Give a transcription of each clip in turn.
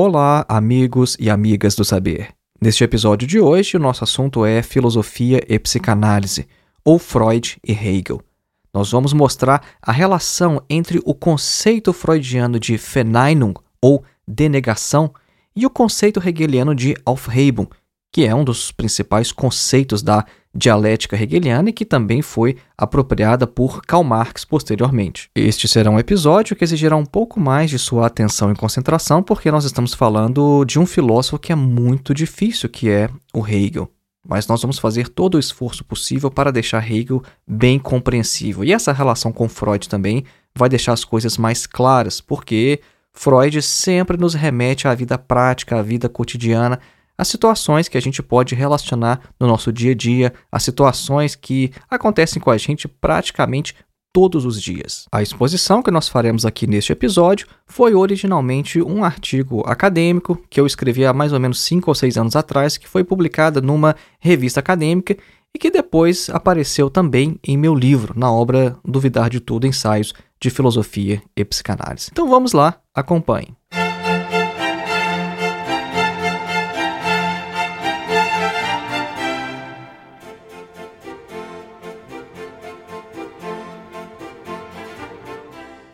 Olá, amigos e amigas do saber. Neste episódio de hoje, o nosso assunto é filosofia e psicanálise, ou Freud e Hegel. Nós vamos mostrar a relação entre o conceito freudiano de Verneinung, ou denegação, e o conceito hegeliano de Aufhebung, que é um dos principais conceitos da dialética hegeliana e que também foi apropriada por Karl Marx posteriormente. Este será um episódio que exigirá um pouco mais de sua atenção e concentração, porque nós estamos falando de um filósofo que é muito difícil, que é o Hegel. Mas nós vamos fazer todo o esforço possível para deixar Hegel bem compreensível. E essa relação com Freud também vai deixar as coisas mais claras, porque Freud sempre nos remete à vida prática, à vida cotidiana, as situações que a gente pode relacionar no nosso dia a dia, as situações que acontecem com a gente praticamente todos os dias. A exposição que nós faremos aqui neste episódio foi originalmente um artigo acadêmico que eu escrevi há mais ou menos 5 ou 6 anos atrás, que foi publicada numa revista acadêmica e que depois apareceu também em meu livro, na obra Duvidar de Tudo, Ensaios de Filosofia e Psicanálise. Então vamos lá, acompanhe.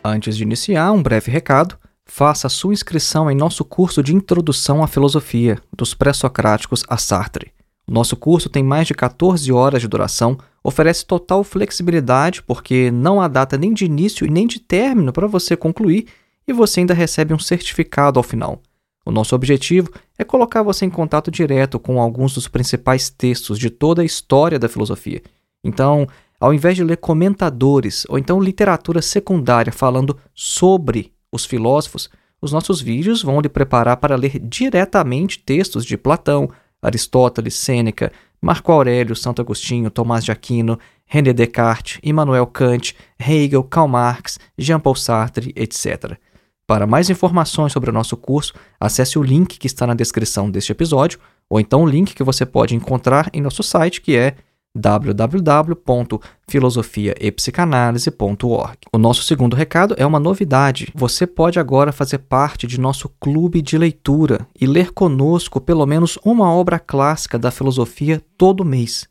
Antes de iniciar, um breve recado. Faça sua inscrição em nosso curso de Introdução à Filosofia, dos Pré-Socráticos a Sartre. Nosso curso tem mais de 14 horas de duração, oferece total flexibilidade porque não há data nem de início e nem de término para você concluir e você ainda recebe um certificado ao final. O nosso objetivo é colocar você em contato direto com alguns dos principais textos de toda a história da filosofia. Então, ao invés de ler comentadores ou então literatura secundária falando sobre os filósofos, os nossos vídeos vão lhe preparar para ler diretamente textos de Platão, Aristóteles, Sêneca, Marco Aurélio, Santo Agostinho, Tomás de Aquino, René Descartes, Immanuel Kant, Hegel, Karl Marx, Jean-Paul Sartre, etc. Para mais informações sobre o nosso curso, acesse o link que está na descrição deste episódio, ou então o link que você pode encontrar em nosso site, que é www.filosofiaepsicanalise.org. O nosso segundo recado é uma novidade. Você pode agora fazer parte de nosso clube de leitura e ler conosco pelo menos uma obra clássica da filosofia todo mês.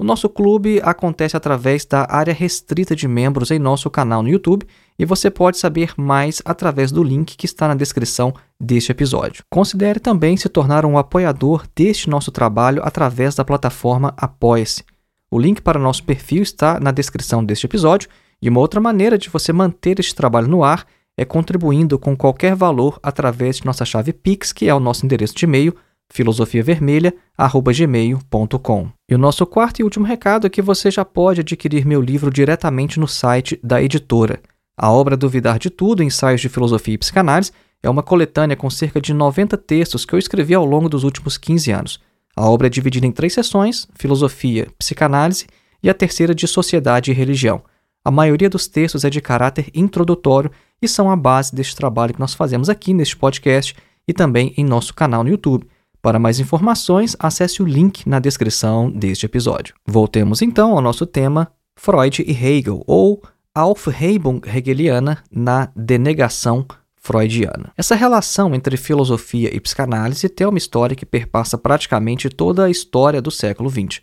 O nosso clube acontece através da área restrita de membros em nosso canal no YouTube e você pode saber mais através do link que está na descrição deste episódio. Considere também se tornar um apoiador deste nosso trabalho através da plataforma Apoia-se. O link para nosso perfil está na descrição deste episódio e uma outra maneira de você manter este trabalho no ar é contribuindo com qualquer valor através de nossa chave Pix, que é o nosso endereço de e-mail filosofiavermelha@gmail.com. E o nosso quarto e último recado é que você já pode adquirir meu livro diretamente no site da editora. A obra Duvidar de Tudo, Ensaios de Filosofia e Psicanálise, é uma coletânea com cerca de 90 textos que eu escrevi ao longo dos últimos 15 anos. A obra é dividida em três sessões: filosofia, psicanálise e a terceira de sociedade e religião. A maioria dos textos é de caráter introdutório e são a base deste trabalho que nós fazemos aqui neste podcast e também em nosso canal no YouTube. Para mais informações, acesse o link na descrição deste episódio. Voltemos então ao nosso tema Freud e Hegel, ou Aufhebung hegeliana na denegação freudiana. Essa relação entre filosofia e psicanálise tem uma história que perpassa praticamente toda a história do século XX.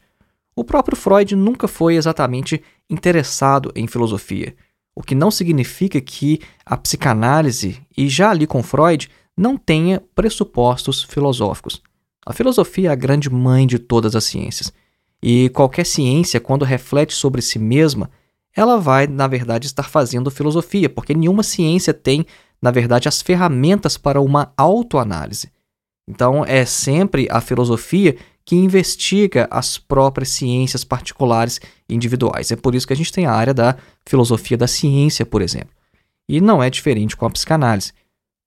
O próprio Freud nunca foi exatamente interessado em filosofia, o que não significa que a psicanálise, e já ali com Freud, não tenha pressupostos filosóficos. A filosofia é a grande mãe de todas as ciências, e qualquer ciência, quando reflete sobre si mesma, ela vai, na verdade, estar fazendo filosofia, porque nenhuma ciência tem na verdade, as ferramentas para uma autoanálise. Então, é sempre a filosofia que investiga as próprias ciências particulares individuais. É por isso que a gente tem a área da filosofia da ciência, por exemplo. E não é diferente com a psicanálise.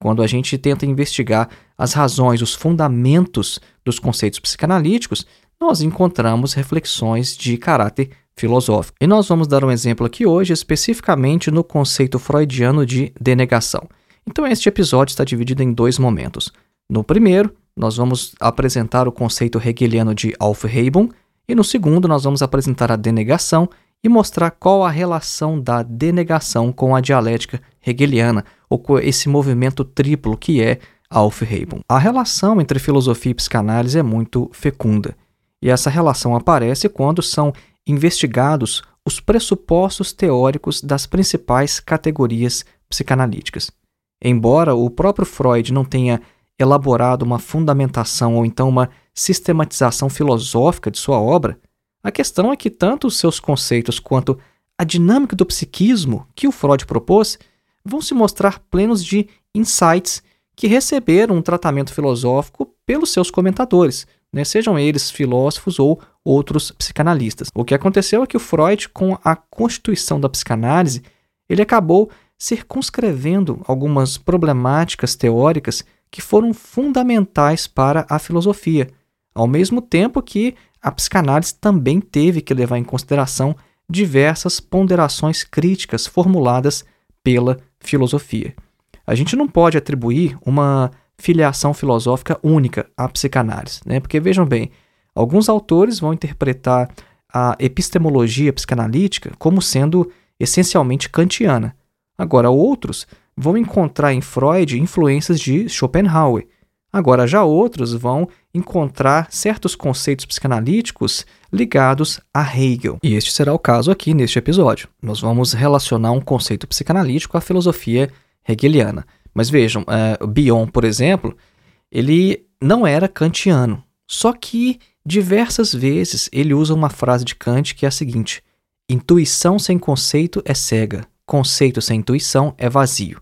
Quando a gente tenta investigar as razões, os fundamentos dos conceitos psicanalíticos, nós encontramos reflexões de caráter filosófico. E nós vamos dar um exemplo aqui hoje, especificamente no conceito freudiano de denegação. Então, este episódio está dividido em dois momentos. No primeiro, nós vamos apresentar o conceito hegeliano de Aufhebung, e no segundo, nós vamos apresentar a denegação e mostrar qual a relação da denegação com a dialética hegeliana, ou com esse movimento triplo que é Aufhebung. A relação entre filosofia e psicanálise é muito fecunda, e essa relação aparece quando são investigados os pressupostos teóricos das principais categorias psicanalíticas. Embora o próprio Freud não tenha elaborado uma fundamentação ou então uma sistematização filosófica de sua obra, a questão é que tanto os seus conceitos quanto a dinâmica do psiquismo que o Freud propôs vão se mostrar plenos de insights que receberam um tratamento filosófico pelos seus comentadores, né, sejam eles filósofos ou outros psicanalistas. O que aconteceu é que o Freud, com a constituição da psicanálise, ele acabou circunscrevendo algumas problemáticas teóricas que foram fundamentais para a filosofia, ao mesmo tempo que a psicanálise também teve que levar em consideração diversas ponderações críticas formuladas pela filosofia. A gente não pode atribuir uma filiação filosófica única à psicanálise, né? Porque vejam bem, alguns autores vão interpretar a epistemologia psicanalítica como sendo essencialmente kantiana. Agora, outros vão encontrar em Freud influências de Schopenhauer. Agora, já outros vão encontrar certos conceitos psicanalíticos ligados a Hegel. E este será o caso aqui neste episódio. Nós vamos relacionar um conceito psicanalítico à filosofia hegeliana. Mas vejam, uh, Bion, por exemplo, ele não era kantiano. Só que diversas vezes ele usa uma frase de Kant que é a seguinte: intuição sem conceito é cega, conceito sem intuição é vazio.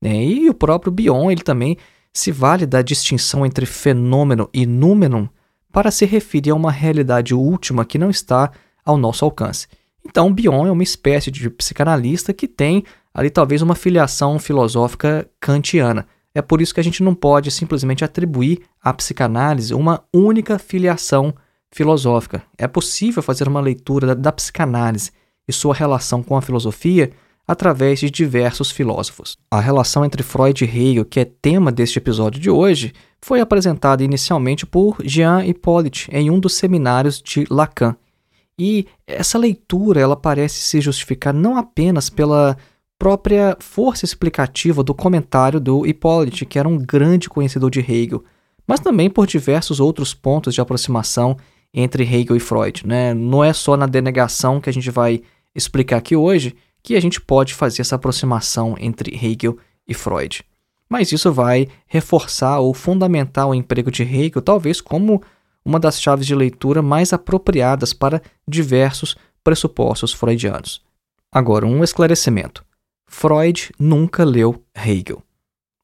Né? E o próprio Bion ele também se vale da distinção entre fenômeno e númenon para se referir a uma realidade última que não está ao nosso alcance. Então, Bion é uma espécie de psicanalista que tem ali talvez uma filiação filosófica kantiana. É por isso que a gente não pode simplesmente atribuir à psicanálise uma única filiação filosófica. É possível fazer uma leitura da, da psicanálise e sua relação com a filosofia através de diversos filósofos. A relação entre Freud e Hegel, que é tema deste episódio de hoje, foi apresentada inicialmente por Jean Hippolyte em um dos seminários de Lacan. E essa leitura ela parece se justificar não apenas pela própria força explicativa do comentário do Hippolyte, que era um grande conhecedor de Hegel, mas também por diversos outros pontos de aproximação entre Hegel e Freud. Né? Não é só na denegação que a gente vai explicar aqui hoje, que a gente pode fazer essa aproximação entre Hegel e Freud. Mas isso vai reforçar ou fundamentar o emprego de Hegel, talvez como uma das chaves de leitura mais apropriadas para diversos pressupostos freudianos. Agora, um esclarecimento. Freud nunca leu Hegel.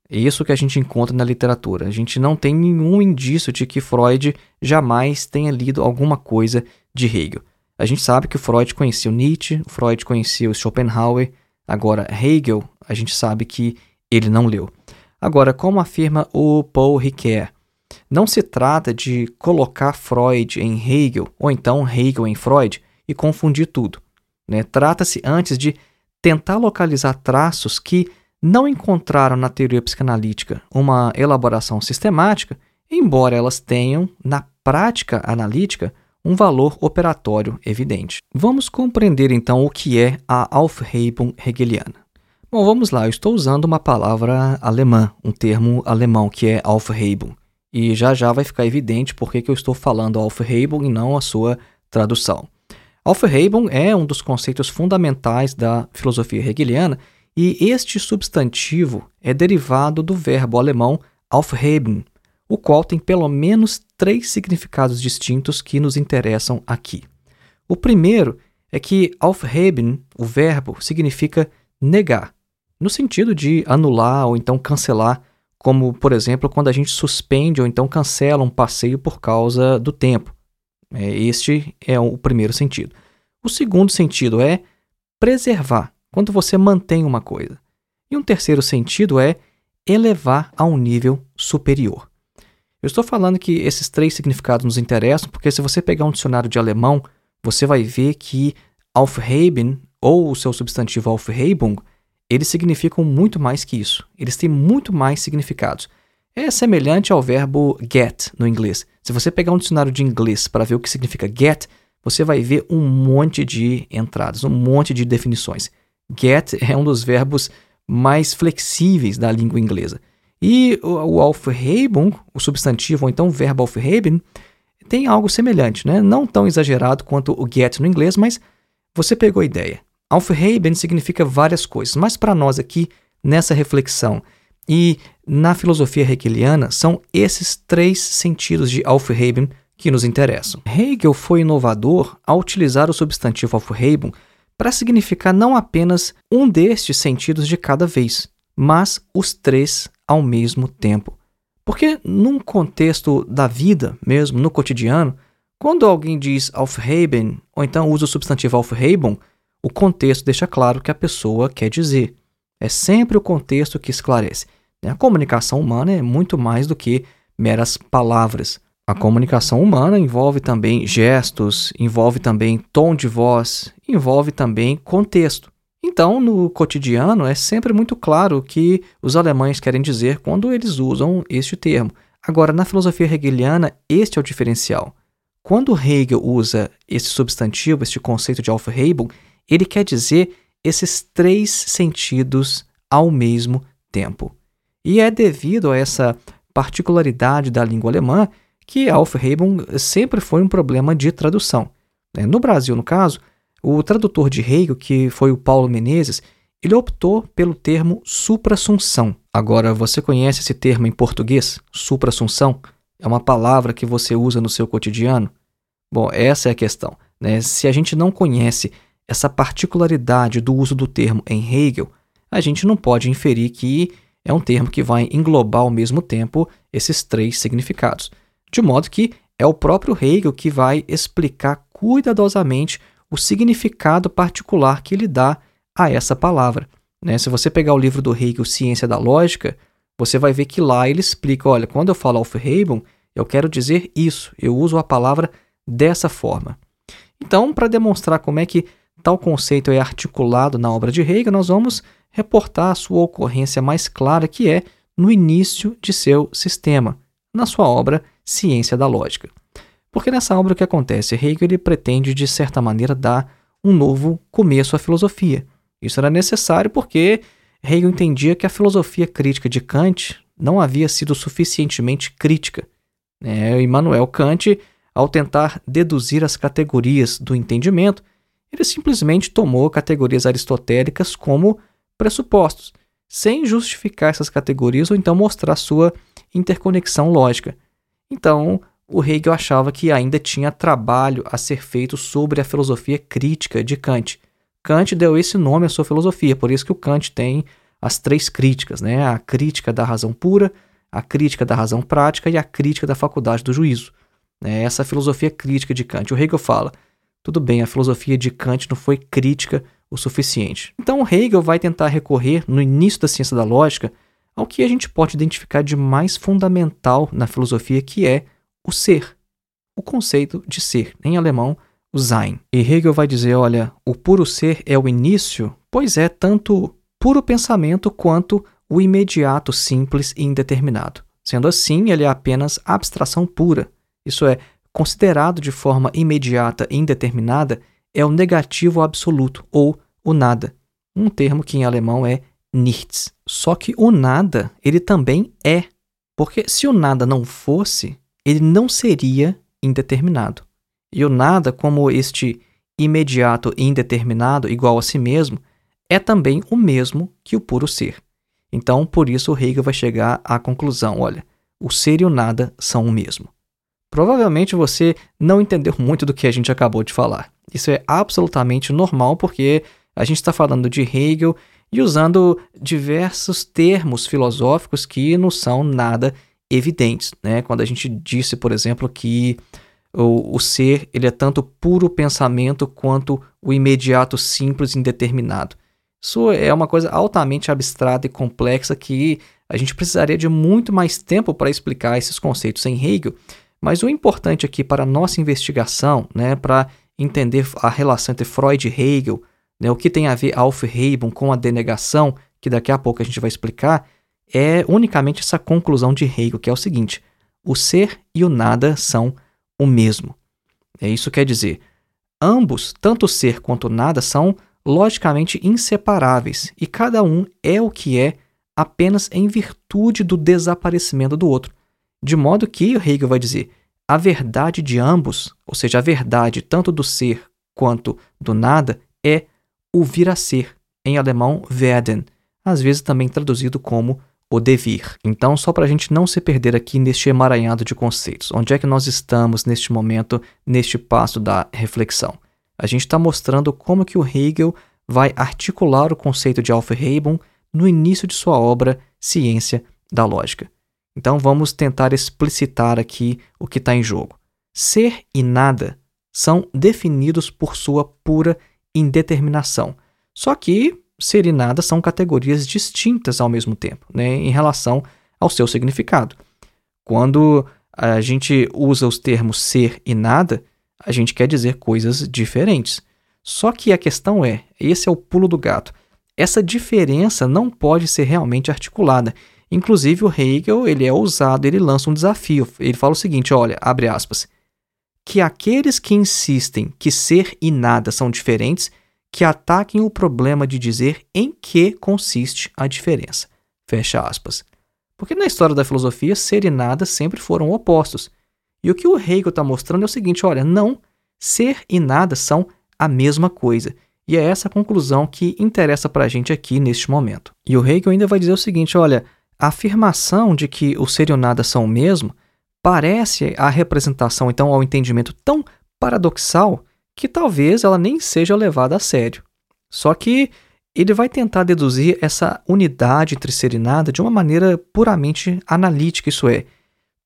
É isso que a gente encontra na literatura. A gente não tem nenhum indício de que Freud jamais tenha lido alguma coisa de Hegel. A gente sabe que Freud conhecia o Nietzsche, Freud conhecia Schopenhauer, agora Hegel, a gente sabe que ele não leu. Agora, como afirma o Paul Ricoeur, não se trata de colocar Freud em Hegel ou então Hegel em Freud e confundir tudo. Né? Trata-se antes de tentar localizar traços que não encontraram na teoria psicanalítica uma elaboração sistemática, embora elas tenham, na prática analítica, um valor operatório evidente. Vamos compreender então o que é a Aufhebung hegeliana. Bom, vamos lá, eu estou usando uma palavra alemã, um termo alemão que é Aufhebung, e já já vai ficar evidente por que eu estou falando Aufhebung e não a sua tradução. Aufhebung é um dos conceitos fundamentais da filosofia hegeliana e este substantivo é derivado do verbo alemão aufheben, o qual tem pelo menos três significados distintos que nos interessam aqui. O primeiro é que aufheben, o verbo, significa negar, no sentido de anular ou então cancelar, como, por exemplo, quando a gente suspende ou então cancela um passeio por causa do tempo. É, este é o primeiro sentido. O segundo sentido é preservar, quando você mantém uma coisa. E um terceiro sentido é elevar a um nível superior. Eu estou falando que esses três significados nos interessam porque se você pegar um dicionário de alemão, você vai ver que aufheben ou o seu substantivo aufhebung, eles significam muito mais que isso. Eles têm muito mais significados. É semelhante ao verbo get no inglês. Se você pegar um dicionário de inglês para ver o que significa get, você vai ver um monte de entradas, um monte de definições. Get é um dos verbos mais flexíveis da língua inglesa. E o aufhebung, o substantivo, ou então o verbo aufheben, tem algo semelhante, né? não tão exagerado quanto o get no inglês, mas você pegou a ideia. Aufheben significa várias coisas, mas para nós aqui, nessa reflexão e na filosofia hegeliana, são esses três sentidos de Aufheben que nos interessam. Hegel foi inovador ao utilizar o substantivo Aufheben para significar não apenas um destes sentidos de cada vez, mas os três ao mesmo tempo. Porque num contexto da vida mesmo, no cotidiano, quando alguém diz Aufheben ou então usa o substantivo Aufheben, o contexto deixa claro o que a pessoa quer dizer. É sempre o contexto que esclarece. A comunicação humana é muito mais do que meras palavras. A comunicação humana envolve também gestos, envolve também tom de voz, envolve também contexto. Então, no cotidiano, é sempre muito claro o que os alemães querem dizer quando eles usam este termo. Agora, na filosofia hegeliana, este é o diferencial. Quando Hegel usa esse substantivo, este conceito de Aufhebung, ele quer dizer esses três sentidos ao mesmo tempo. E é devido a essa particularidade da língua alemã que Aufhebung sempre foi um problema de tradução. No Brasil, no caso, o tradutor de Hegel, que foi o Paulo Menezes, ele optou pelo termo suprassunção. Agora, você conhece esse termo em português? Suprassunção? É uma palavra que você usa no seu cotidiano? Bom, essa é a questão. Né? Se a gente não conhece essa particularidade do uso do termo em Hegel, a gente não pode inferir que é um termo que vai englobar ao mesmo tempo esses três significados. De modo que é o próprio Hegel que vai explicar cuidadosamente o significado particular que ele dá a essa palavra. Né? Se você pegar o livro do Hegel, Ciência da Lógica, você vai ver que lá ele explica: olha, quando eu falo Aufhebung, eu quero dizer isso, eu uso a palavra dessa forma. Então, para demonstrar como é que tal conceito é articulado na obra de Hegel, nós vamos reportar a sua ocorrência mais clara, que é no início de seu sistema, na sua obra Ciência da Lógica. Porque nessa obra o que acontece? Hegel ele pretende, de certa maneira, dar um novo começo à filosofia. Isso era necessário porque Hegel entendia que a filosofia crítica de Kant não havia sido suficientemente crítica. É, Immanuel Kant, ao tentar deduzir as categorias do entendimento, ele simplesmente tomou categorias aristotélicas como pressupostos, sem justificar essas categorias ou então mostrar sua interconexão lógica. Então, o Hegel achava que ainda tinha trabalho a ser feito sobre a filosofia crítica de Kant. Kant deu esse nome à sua filosofia, por isso que o Kant tem as três críticas, né? A crítica da razão pura, a crítica da razão prática e a crítica da faculdade do juízo. É essa filosofia crítica de Kant. O Hegel fala: tudo bem, a filosofia de Kant não foi crítica o suficiente. Então Hegel vai tentar recorrer, no início da ciência da lógica, ao que a gente pode identificar de mais fundamental na filosofia, que é o ser, o conceito de ser, em alemão, o Sein. E Hegel vai dizer: olha, o puro ser é o início, pois é tanto puro pensamento quanto o imediato, simples e indeterminado. Sendo assim, ele é apenas abstração pura, isso é, considerado de forma imediata e indeterminada, é o negativo absoluto, ou o nada, um termo que em alemão é nichts. Só que o nada, ele também é, porque se o nada não fosse, ele não seria indeterminado. E o nada, como este imediato e indeterminado igual a si mesmo, é também o mesmo que o puro ser. Então, por isso, o Hegel vai chegar à conclusão: olha, o ser e o nada são o mesmo. Provavelmente você não entendeu muito do que a gente acabou de falar. Isso é absolutamente normal porque a gente está falando de Hegel e usando diversos termos filosóficos que não são nada evidentes. Né? Quando a gente disse, por exemplo, que o, o ser ele é tanto puro pensamento quanto o imediato simples indeterminado. Isso é uma coisa altamente abstrata e complexa que a gente precisaria de muito mais tempo para explicar esses conceitos em Hegel, mas o importante aqui para a nossa investigação, né, para entender a relação entre Freud e Hegel, né, o que tem a ver Aufhebung com a denegação, que daqui a pouco a gente vai explicar, é unicamente essa conclusão de Hegel, que é o seguinte: o ser e o nada são o mesmo. É isso quer dizer, ambos, tanto o ser quanto o nada, são logicamente inseparáveis e cada um é o que é apenas em virtude do desaparecimento do outro. De modo que, Hegel vai dizer, a verdade de ambos, ou seja, a verdade tanto do ser quanto do nada, é o vir a ser, em alemão werden, às vezes também traduzido como o devir. Então, só para a gente não se perder aqui neste emaranhado de conceitos, onde é que nós estamos neste momento, neste passo da reflexão? A gente está mostrando como que o Hegel vai articular o conceito de Aufhebung no início de sua obra Ciência da Lógica. Então vamos tentar explicitar aqui o que está em jogo. Ser e nada são definidos por sua pura indeterminação. Só que ser e nada são categorias distintas ao mesmo tempo, né, em relação ao seu significado. Quando a gente usa os termos ser e nada, a gente quer dizer coisas diferentes. Só que a questão é, esse é o pulo do gato. Essa diferença não pode ser realmente articulada. Inclusive o Hegel, ele é ousado, ele lança um desafio. Ele fala o seguinte, olha, abre aspas, que aqueles que insistem que ser e nada são diferentes, que ataquem o problema de dizer em que consiste a diferença. Fecha aspas. Porque na história da filosofia, ser e nada sempre foram opostos. E o que o Hegel está mostrando é o seguinte: olha, não, ser e nada são a mesma coisa. E é essa a conclusão que interessa para a gente aqui neste momento. E o Hegel ainda vai dizer o seguinte: olha, a afirmação de que o ser e o nada são o mesmo parece a representação, então, ao entendimento tão paradoxal que talvez ela nem seja levada a sério. Só que ele vai tentar deduzir essa unidade entre ser e nada de uma maneira puramente analítica, isso é,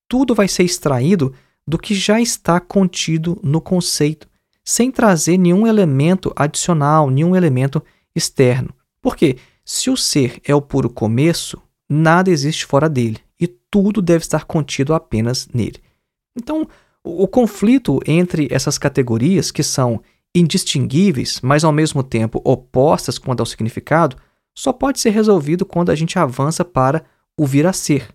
tudo vai ser extraído do que já está contido no conceito, sem trazer nenhum elemento adicional, nenhum elemento externo. Porque se o ser é o puro começo, nada existe fora dele e tudo deve estar contido apenas nele. Então, o, conflito entre essas categorias, que são indistinguíveis, mas ao mesmo tempo opostas quanto ao significado, só pode ser resolvido quando a gente avança para o vir a ser,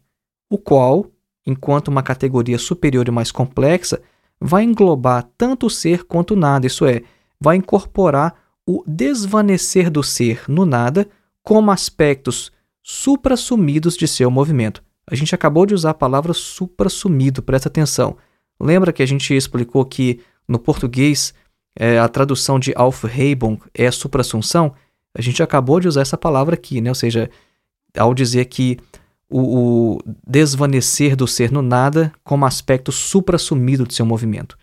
o qual enquanto uma categoria superior e mais complexa vai englobar tanto o ser quanto o nada, isso é, vai incorporar o desvanecer do ser no nada como aspectos suprassumidos de seu movimento. A gente acabou de usar a palavra suprassumido, presta atenção. Lembra que a gente explicou que no português é, a tradução de Aufhebung é suprassunção? A gente acabou de usar essa palavra aqui, né? ou seja, ao dizer que o, o desvanecer do ser no nada como aspecto suprassumido de seu movimento.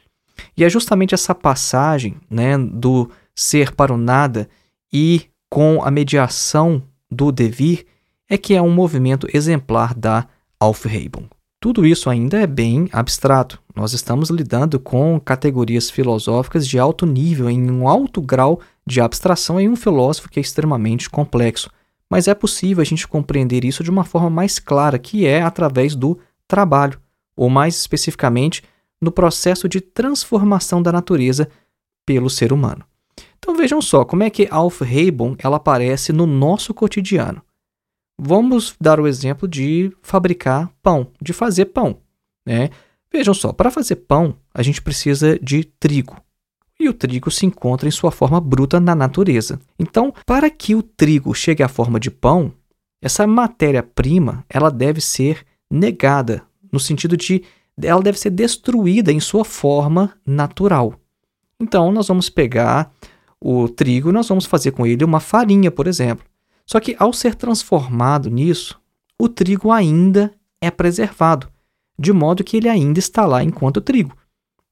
E é justamente essa passagem né, do ser para o nada e com a mediação do devir é que é um movimento exemplar da Aufhebung. Tudo isso ainda é bem abstrato. Nós estamos lidando com categorias filosóficas de alto nível, em um alto grau de abstração em um filósofo que é extremamente complexo. Mas é possível a gente compreender isso de uma forma mais clara, que é através do trabalho, ou mais especificamente, no processo de transformação da natureza pelo ser humano. Então vejam só como é que Aufhebung ela aparece no nosso cotidiano. Vamos dar o exemplo de fabricar pão, de fazer pão. Né? Vejam só, para fazer pão, a gente precisa de trigo e o trigo se encontra em sua forma bruta na natureza. Então, para que o trigo chegue à forma de pão, essa matéria-prima ela deve ser negada, no sentido de ela deve ser destruída em sua forma natural. Então, nós vamos pegar o trigo nós vamos fazer com ele uma farinha, por exemplo. Só que ao ser transformado nisso, o trigo ainda é preservado, de modo que ele ainda está lá enquanto trigo.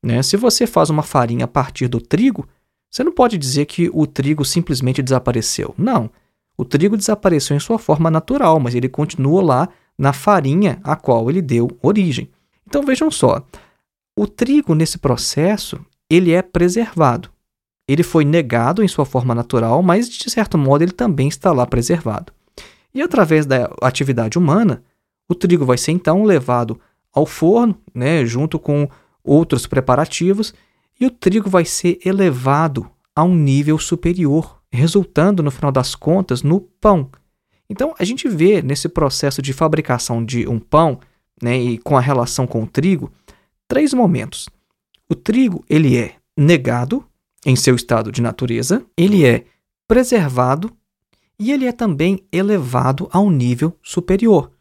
Né? Se você faz uma farinha a partir do trigo, você não pode dizer que o trigo simplesmente desapareceu. Não. O trigo desapareceu em sua forma natural, mas ele continua lá na farinha a qual ele deu origem. Então vejam só, o trigo nesse processo ele é preservado. Ele foi negado em sua forma natural, mas de certo modo ele também está lá preservado. E através da atividade humana, o trigo vai ser então levado ao forno, né, junto com outros preparativos, e o trigo vai ser elevado a um nível superior, resultando no final das contas no pão. Então a gente vê nesse processo de fabricação de um pão, né, e com a relação com o trigo, três momentos. O trigo ele é negado em seu estado de natureza, ele é preservado e ele é também elevado a um nível superior.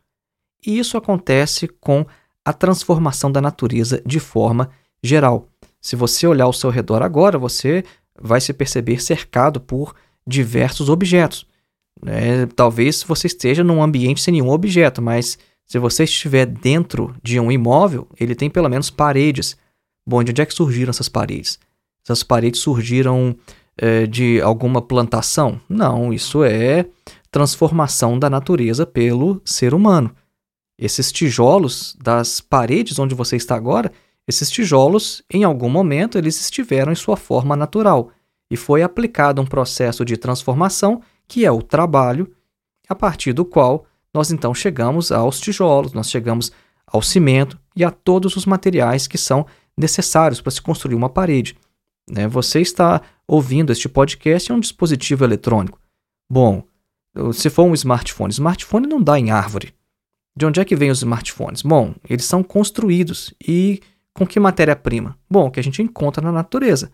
E isso acontece com a transformação da natureza de forma geral. Se você olhar ao seu redor agora, você vai se perceber cercado por diversos objetos. É, talvez você esteja num ambiente sem nenhum objeto, mas se você estiver dentro de um imóvel, ele tem pelo menos paredes. Bom, de onde é que surgiram essas paredes? Essas paredes surgiram é, de alguma plantação? Não, isso é transformação da natureza pelo ser humano. Esses tijolos das paredes onde você está agora, esses tijolos, em algum momento, eles estiveram em sua forma natural e foi aplicado um processo de transformação que é o trabalho, a partir do qual nós então chegamos aos tijolos, nós chegamos ao cimento e a todos os materiais que são necessários para se construir uma parede. Né? Você está ouvindo este podcast em um dispositivo eletrônico. Bom, se for um smartphone, smartphone não dá em árvore. De onde é que vêm os smartphones? Bom, eles são construídos e com que matéria-prima? Bom, que a gente encontra na natureza.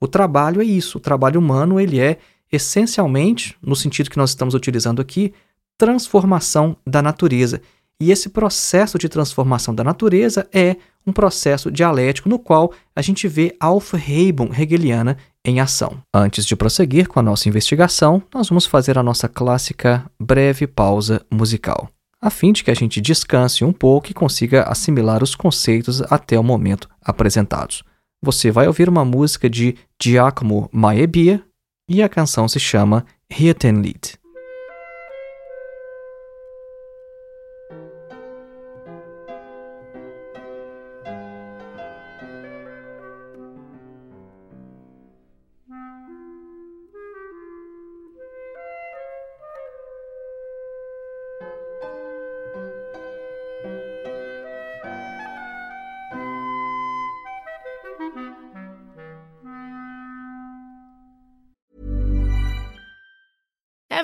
O trabalho é isso, o trabalho humano ele é essencialmente, no sentido que nós estamos utilizando aqui, transformação da natureza. E esse processo de transformação da natureza é um processo dialético no qual a gente vê a Aufhebung hegeliana em ação. Antes de prosseguir com a nossa investigação, nós vamos fazer a nossa clássica breve pausa musical, a fim de que a gente descanse um pouco e consiga assimilar os conceitos até o momento apresentados. Você vai ouvir uma música de Giacomo Maebia e a canção se chama Hirtenlied.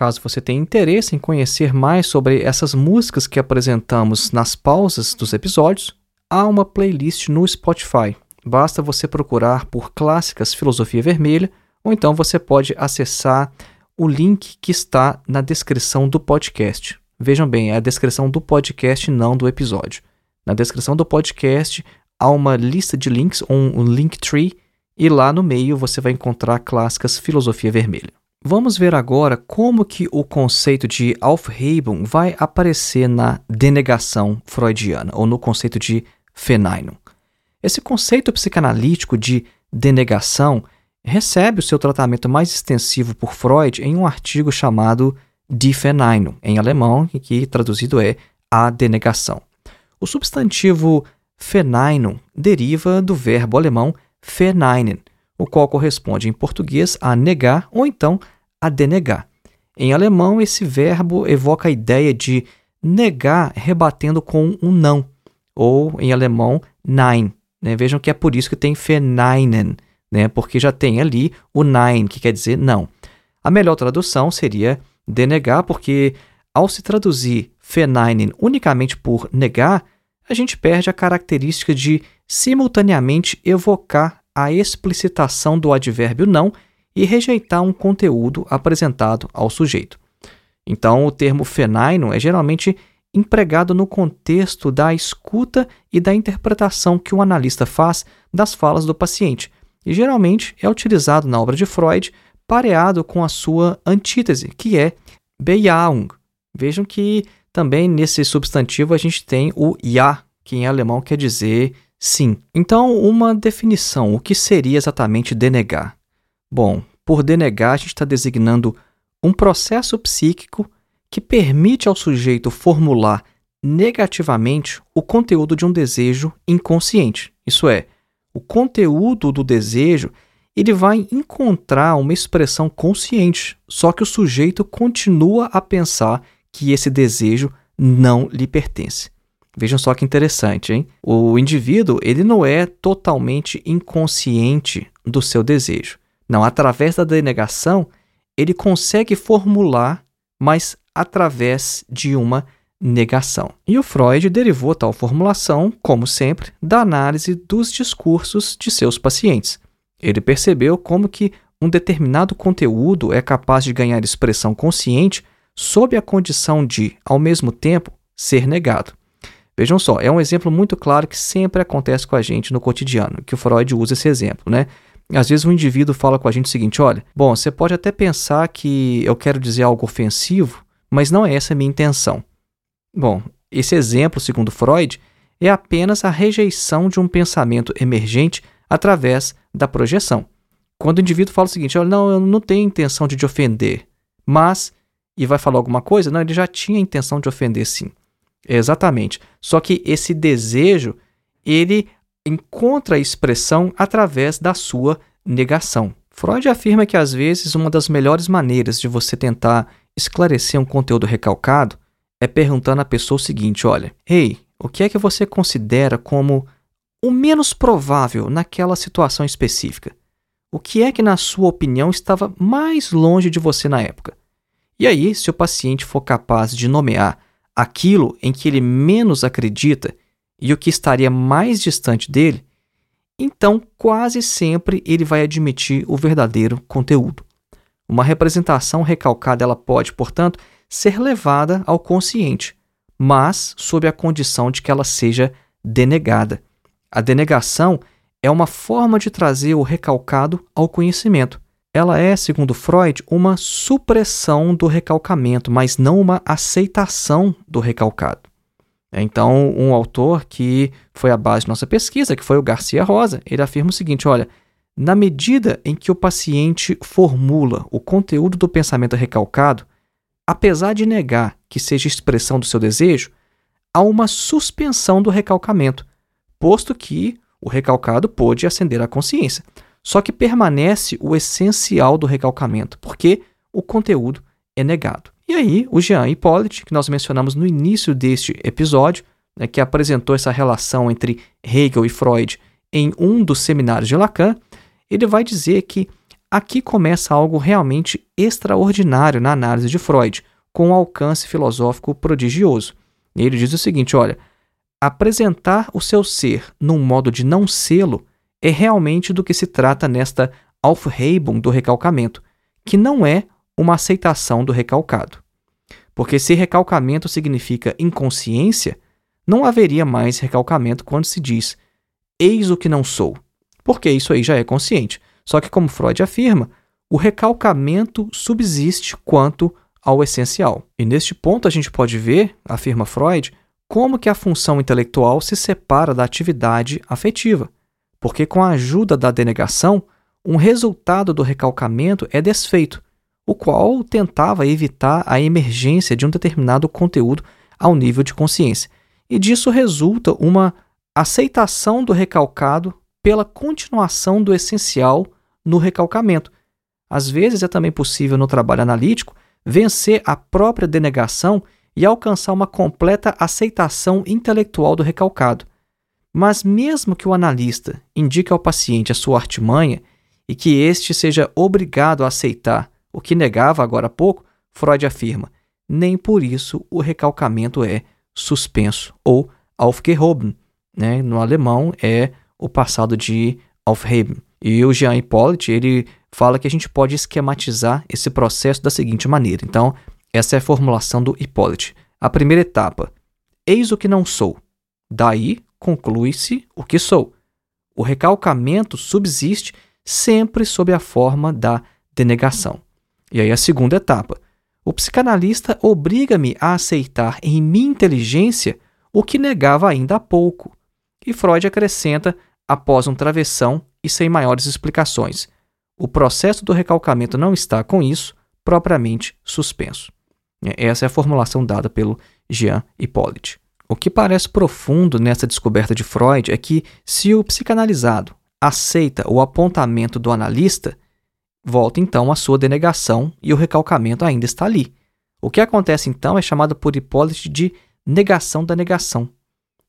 Caso você tenha interesse em conhecer mais sobre essas músicas que apresentamos nas pausas dos episódios, há uma playlist no Spotify. Basta você procurar por Clássicas Filosofia Vermelha, ou então você pode acessar o link que está na descrição do podcast. Vejam bem, é a descrição do podcast, não do episódio. Na descrição do podcast há uma lista de links, um, um link tree, e lá no meio você vai encontrar clássicas Filosofia Vermelha. Vamos ver agora como que o conceito de Aufhebung vai aparecer na denegação freudiana, ou no conceito de Verneinung. Esse conceito psicanalítico de denegação recebe o seu tratamento mais extensivo por Freud em um artigo chamado Die Verneinung, em alemão, que traduzido é a denegação. O substantivo Verneinung deriva do verbo alemão verneinen, o qual corresponde em português a negar ou então a denegar. Em alemão, esse verbo evoca a ideia de negar rebatendo com um não, ou em alemão, nein. Né? Vejam que é por isso que tem verneinen, né? porque já tem ali o nein, que quer dizer não. A melhor tradução seria denegar, porque ao se traduzir verneinen unicamente por negar, a gente perde a característica de simultaneamente evocar a explicitação do advérbio não e rejeitar um conteúdo apresentado ao sujeito. Então, o termo fenaino é geralmente empregado no contexto da escuta e da interpretação que o analista faz das falas do paciente, e geralmente é utilizado na obra de Freud pareado com a sua antítese, que é Bejahung. Vejam que também nesse substantivo a gente tem o ja, que em alemão quer dizer Sim. Então, uma definição: o que seria exatamente denegar? Bom, por denegar, a gente está designando um processo psíquico que permite ao sujeito formular negativamente o conteúdo de um desejo inconsciente. Isso é, o conteúdo do desejo ele vai encontrar uma expressão consciente, só que o sujeito continua a pensar que esse desejo não lhe pertence. Vejam só que interessante, hein? O indivíduo, ele não é totalmente inconsciente do seu desejo. Não, através da denegação, ele consegue formular, mas através de uma negação. E o Freud derivou tal formulação, como sempre, da análise dos discursos de seus pacientes. Ele percebeu como que um determinado conteúdo é capaz de ganhar expressão consciente sob a condição de, ao mesmo tempo, ser negado. Vejam só, é um exemplo muito claro que sempre acontece com a gente no cotidiano, que o Freud usa esse exemplo, né? Às vezes um indivíduo fala com a gente o seguinte: olha, bom, você pode até pensar que eu quero dizer algo ofensivo, mas não é essa a minha intenção. Bom, esse exemplo, segundo Freud, é apenas a rejeição de um pensamento emergente através da projeção. Quando o indivíduo fala o seguinte: olha, não, eu não tenho intenção de te ofender, mas. e vai falar alguma coisa? Não, ele já tinha a intenção de ofender sim. Exatamente. Só que esse desejo, ele encontra expressão através da sua negação. Freud afirma que às vezes uma das melhores maneiras de você tentar esclarecer um conteúdo recalcado é perguntando à pessoa o seguinte: olha, ei, o que é que você considera como o menos provável naquela situação específica? O que é que, na sua opinião, estava mais longe de você na época? E aí, se o paciente for capaz de nomear aquilo em que ele menos acredita e o que estaria mais distante dele, então quase sempre ele vai admitir o verdadeiro conteúdo. Uma representação recalcada ela pode, portanto, ser levada ao consciente, mas sob a condição de que ela seja denegada. A denegação é uma forma de trazer o recalcado ao conhecimento ela é, segundo Freud, uma supressão do recalcamento, mas não uma aceitação do recalcado. Então, um autor que foi a base de nossa pesquisa, que foi o Garcia Rosa, ele afirma o seguinte: olha, na medida em que o paciente formula o conteúdo do pensamento recalcado, apesar de negar que seja expressão do seu desejo, há uma suspensão do recalcamento, posto que o recalcado pôde acender a consciência. Só que permanece o essencial do recalcamento, porque o conteúdo é negado. E aí, o Jean Hippolyte, que nós mencionamos no início deste episódio, né, que apresentou essa relação entre Hegel e Freud em um dos seminários de Lacan, ele vai dizer que aqui começa algo realmente extraordinário na análise de Freud, com um alcance filosófico prodigioso. Ele diz o seguinte: olha, apresentar o seu ser num modo de não sê-lo é realmente do que se trata nesta Aufhebung do recalcamento, que não é uma aceitação do recalcado. Porque se recalcamento significa inconsciência, não haveria mais recalcamento quando se diz eis o que não sou, porque isso aí já é consciente. Só que, como Freud afirma, o recalcamento subsiste quanto ao essencial. E neste ponto a gente pode ver, afirma Freud, como que a função intelectual se separa da atividade afetiva, porque com a ajuda da denegação, um resultado do recalcamento é desfeito, o qual tentava evitar a emergência de um determinado conteúdo ao nível de consciência. E disso resulta uma aceitação do recalcado pela continuação do essencial no recalcamento. Às vezes é também possível no trabalho analítico vencer a própria denegação e alcançar uma completa aceitação intelectual do recalcado. Mas, mesmo que o analista indique ao paciente a sua artimanha e que este seja obrigado a aceitar o que negava agora há pouco, Freud afirma: nem por isso o recalcamento é suspenso ou aufgehoben. Né? No alemão é o passado de aufheben. E o Jean Hippolyte, ele fala que a gente pode esquematizar esse processo da seguinte maneira. Então, essa é a formulação do Hippolyte. A primeira etapa: eis o que não sou. Daí conclui-se o que sou. O recalcamento subsiste sempre sob a forma da denegação. E aí a segunda etapa: o psicanalista obriga-me a aceitar em minha inteligência o que negava ainda há pouco. E Freud acrescenta, após um travessão e sem maiores explicações: o processo do recalcamento não está, com isso, propriamente suspenso. Essa é a formulação dada pelo Jean Hippolyte. O que parece profundo nessa descoberta de Freud é que, se o psicanalizado aceita o apontamento do analista, volta então à sua denegação e o recalcamento ainda está ali. O que acontece então é chamado por Hipólite de negação da negação.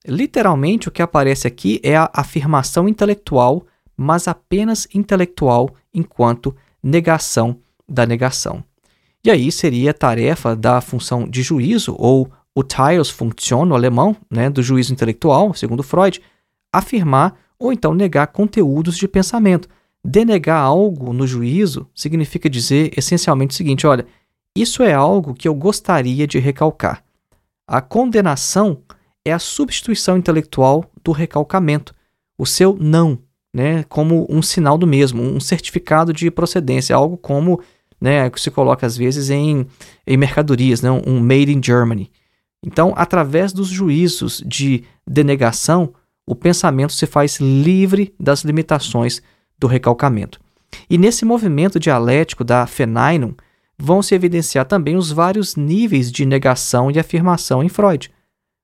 Literalmente, o que aparece aqui é a afirmação intelectual, mas apenas intelectual, enquanto negação da negação. E aí seria tarefa da função de juízo ou o Teilsfunktion no alemão, né, do juízo intelectual, segundo Freud, afirmar ou então negar conteúdos de pensamento. Denegar algo no juízo significa dizer essencialmente o seguinte: olha, isso é algo que eu gostaria de recalcar. A condenação é a substituição intelectual do recalcamento, o seu não, né, como um sinal do mesmo, um certificado de procedência, algo como né, que se coloca às vezes em, em mercadorias, né, um made in Germany. Então, através dos juízos de denegação, o pensamento se faz livre das limitações do recalcamento. E nesse movimento dialético da Feneinung, vão se evidenciar também os vários níveis de negação e afirmação em Freud.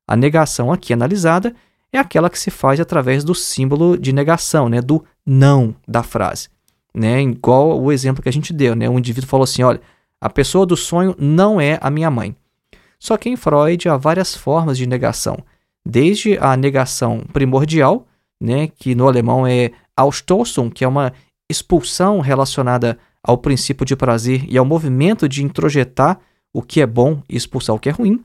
A negação aqui analisada é aquela que se faz através do símbolo de negação, né, do não da frase. Né, igual o exemplo que a gente deu. Né, um indivíduo falou assim: olha, a pessoa do sonho não é a minha mãe. Só que em Freud há várias formas de negação, desde a negação primordial, né, que no alemão é Ausstoßung, que é uma expulsão relacionada ao princípio de prazer e ao movimento de introjetar o que é bom e expulsar o que é ruim.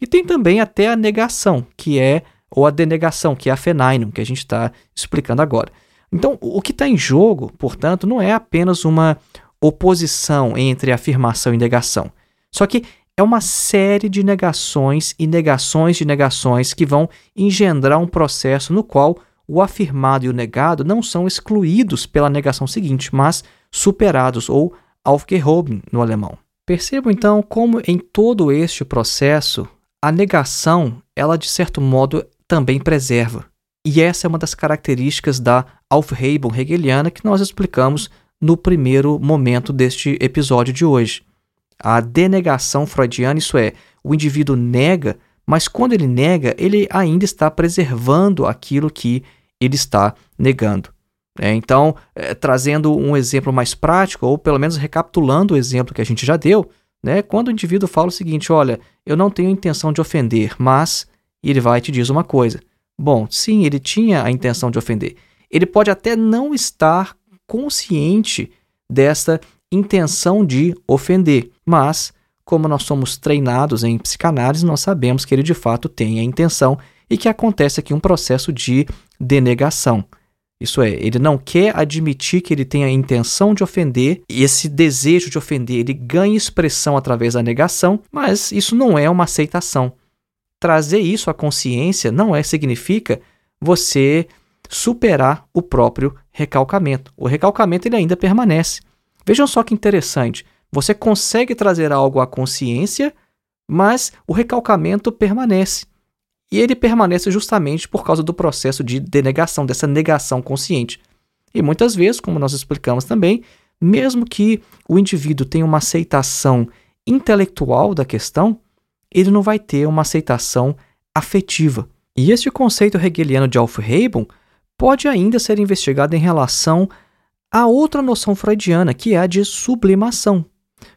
E tem também até a negação, que é, ou a denegação, que é a Feneinung, que a gente está explicando agora. Então, o que está em jogo, portanto, não é apenas uma oposição entre afirmação e negação. Só que é uma série de negações e negações de negações que vão engendrar um processo no qual o afirmado e o negado não são excluídos pela negação seguinte, mas superados ou aufgehoben no alemão. Percebo então como em todo este processo a negação, ela de certo modo também preserva. E essa é uma das características da Aufhebung hegeliana que nós explicamos no primeiro momento deste episódio de hoje. A denegação freudiana, isso é, o indivíduo nega, mas quando ele nega, ele ainda está preservando aquilo que ele está negando. É, então, é, trazendo um exemplo mais prático, ou pelo menos recapitulando o exemplo que a gente já deu, né, quando o indivíduo fala o seguinte: olha, eu não tenho intenção de ofender, mas. Ele vai te diz uma coisa. Bom, sim, ele tinha a intenção de ofender. Ele pode até não estar consciente dessa intenção de ofender. Mas, como nós somos treinados em psicanálise, nós sabemos que ele de fato tem a intenção e que acontece aqui um processo de denegação. Isso é, ele não quer admitir que ele tem a intenção de ofender, e esse desejo de ofender ele ganha expressão através da negação, mas isso não é uma aceitação. Trazer isso à consciência não é significa você superar o próprio recalcamento. O recalcamento ele ainda permanece. Vejam só que interessante. Você consegue trazer algo à consciência, mas o recalcamento permanece. E ele permanece justamente por causa do processo de denegação, dessa negação consciente. E muitas vezes, como nós explicamos também, mesmo que o indivíduo tenha uma aceitação intelectual da questão, ele não vai ter uma aceitação afetiva. E este conceito hegeliano de Aufhebung pode ainda ser investigado em relação a outra noção freudiana, que é a de sublimação.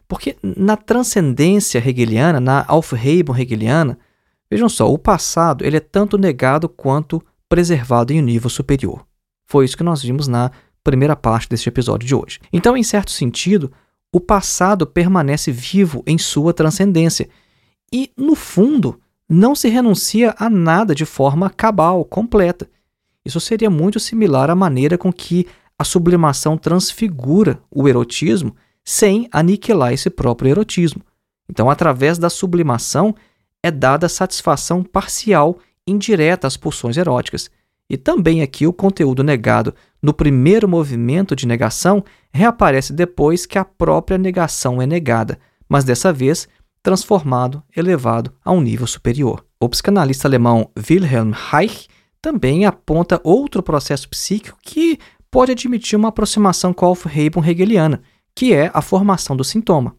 Porque na transcendência hegeliana, na Aufhebung hegeliana, vejam só, o passado ele é tanto negado quanto preservado em um nível superior. Foi isso que nós vimos na primeira parte deste episódio de hoje. Então, em certo sentido, o passado permanece vivo em sua transcendência. E, no fundo, não se renuncia a nada de forma cabal, completa. Isso seria muito similar à maneira com que a sublimação transfigura o erotismo sem aniquilar esse próprio erotismo. Então, através da sublimação, é dada satisfação parcial indireta às pulsões eróticas. E também aqui o conteúdo negado no primeiro movimento de negação reaparece depois que a própria negação é negada, mas dessa vez transformado, elevado a um nível superior. O psicanalista alemão Wilhelm Reich também aponta outro processo psíquico que pode admitir uma aproximação com a Aufhebung hegeliana, que é a formação do sintoma.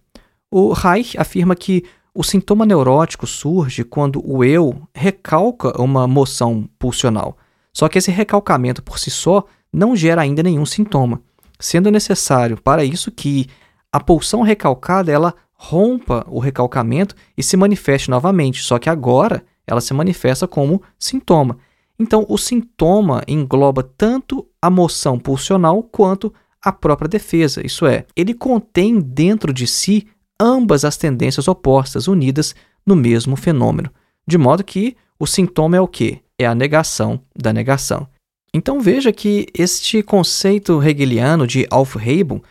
O Reich afirma que o sintoma neurótico surge quando o eu recalca uma moção pulsional. Só que esse recalcamento por si só não gera ainda nenhum sintoma, sendo necessário para isso que a pulsão recalcada ela rompa o recalcamento e se manifeste novamente, só que agora ela se manifesta como sintoma. Então, o sintoma engloba tanto a moção pulsional quanto a própria defesa, isso é, ele contém dentro de si ambas as tendências opostas unidas no mesmo fenômeno, de modo que o sintoma é o que? É a negação da negação. Então veja que este conceito hegeliano de Aufhebung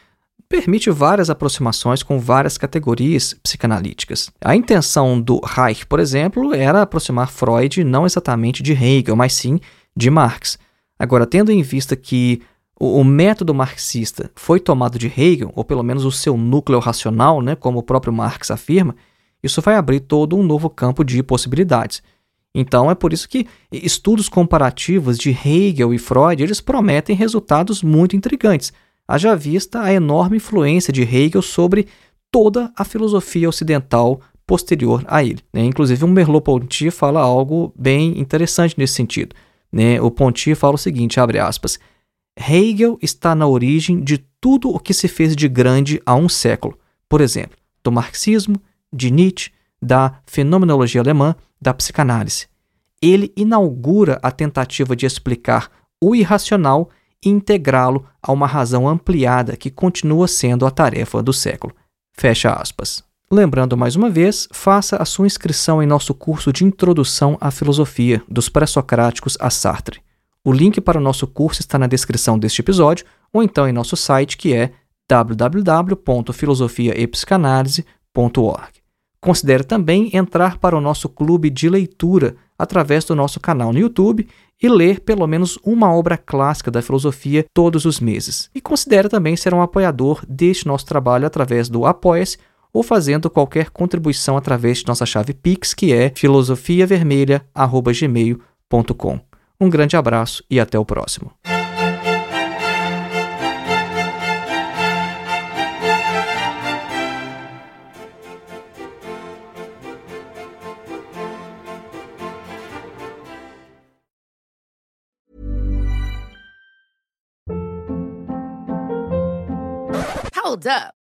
permite várias aproximações com várias categorias psicanalíticas. A intenção do Reich, por exemplo, era aproximar Freud não exatamente de Hegel, mas sim de Marx. Agora, tendo em vista que o, o método marxista foi tomado de Hegel, ou pelo menos o seu núcleo racional, né, como o próprio Marx afirma, isso vai abrir todo um novo campo de possibilidades. Então é por isso que estudos comparativos de Hegel e Freud, eles prometem resultados muito intrigantes haja vista a enorme influência de Hegel sobre toda a filosofia ocidental posterior a ele. Né? Inclusive, o Merleau-Ponty fala algo bem interessante nesse sentido. Né? O Ponty fala o seguinte, abre aspas, Hegel está na origem de tudo o que se fez de grande há um século. Por exemplo, do marxismo, de Nietzsche, da fenomenologia alemã, da psicanálise. Ele inaugura a tentativa de explicar o irracional e integrá-lo a uma razão ampliada que continua sendo a tarefa do século. Fecha aspas. Lembrando mais uma vez, faça a sua inscrição em nosso curso de Introdução à Filosofia, dos Pré-Socráticos a Sartre. O link para o nosso curso está na descrição deste episódio ou então em nosso site que é www.filosofiaepsicanalise.org. Considere também entrar para o nosso clube de leitura através do nosso canal no YouTube e ler pelo menos uma obra clássica da filosofia todos os meses. E considere também ser um apoiador deste nosso trabalho através do Apoia-se ou fazendo qualquer contribuição através de nossa chave Pix, que é filosofiavermelha.gmail.com. Um grande abraço e até o próximo. Hold up.